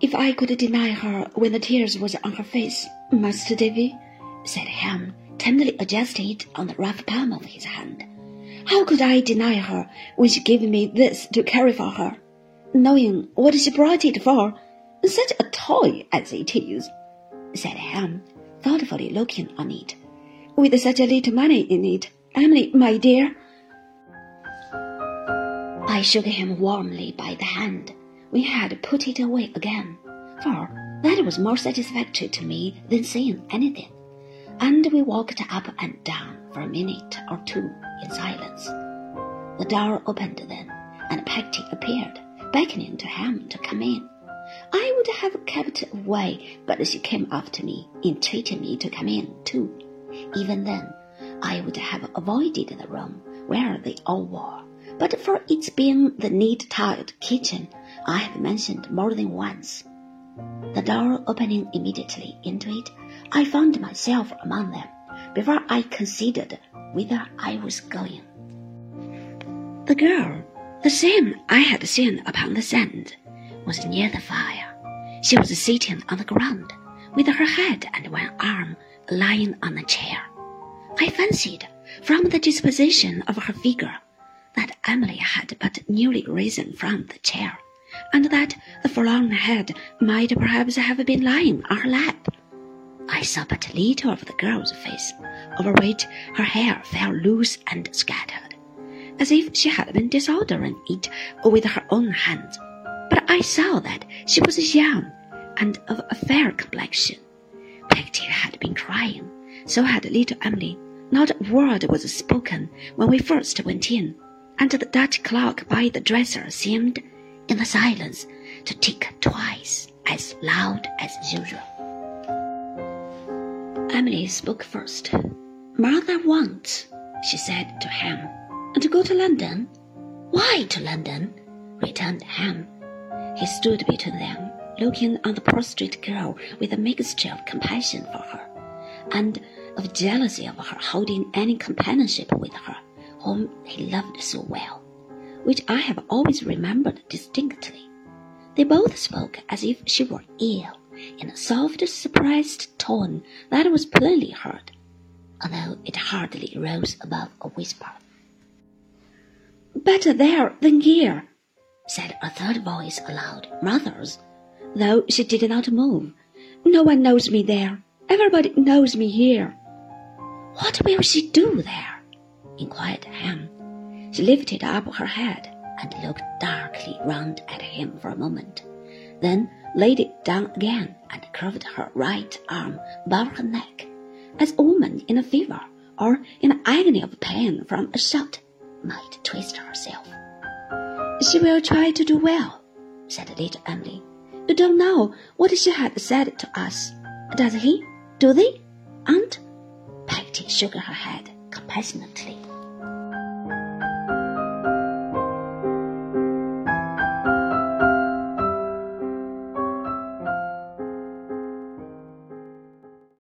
if I could deny her when the tears was on her face, Master Davy, said Ham, tenderly adjusted on the rough palm of his hand. How could I deny her when she gave me this to carry for her, knowing what she brought it for? Such a toy as it is, said Ham, thoughtfully looking on it. With such a little money in it, Emily, my dear. I shook him warmly by the hand we had put it away again, for that was more satisfactory to me than saying anything. And we walked up and down for a minute or two in silence. The door opened then, and Peggotty appeared, beckoning to him to come in. I would have kept away, but she came after me, entreating me to come in too. Even then, I would have avoided the room where they all were, but for its being the neat tiled kitchen I have mentioned more than once. The door opening immediately into it, I found myself among them before I considered whither I was going. The girl, the same I had seen upon the sand, was near the fire. She was sitting on the ground, with her head and one arm lying on a chair. I fancied, from the disposition of her figure, that Emily had but newly risen from the chair and that the forlorn head might perhaps have been lying on her lap. I saw but little of the girl's face, over which her hair fell loose and scattered, as if she had been disordering it with her own hands. But I saw that she was young and of a fair complexion. Peggotty had been crying, so had little Emily. Not a word was spoken when we first went in, and the Dutch clock by the dresser seemed in the silence to tick twice as loud as usual. Emily spoke first. Martha wants, she said to Ham, and to go to London. Why to London? returned Ham. He stood between them, looking on the prostrate girl with a mixture of compassion for her and of jealousy of her holding any companionship with her, whom he loved so well which I have always remembered distinctly. They both spoke as if she were ill, in a soft, surprised tone that was plainly heard, although it hardly rose above a whisper. Better there than here, said a third voice aloud, Martha's, though she did not move. No one knows me there. Everybody knows me here. What will she do there? inquired Ham. She lifted up her head and looked darkly round at him for a moment, then laid it down again and curved her right arm above her neck, as a woman in a fever or in an agony of pain from a shot might twist herself. She will try to do well, said little Emily. You don't know what she had said to us, does he? Do they, aunt? Peggotty shook her head compassionately.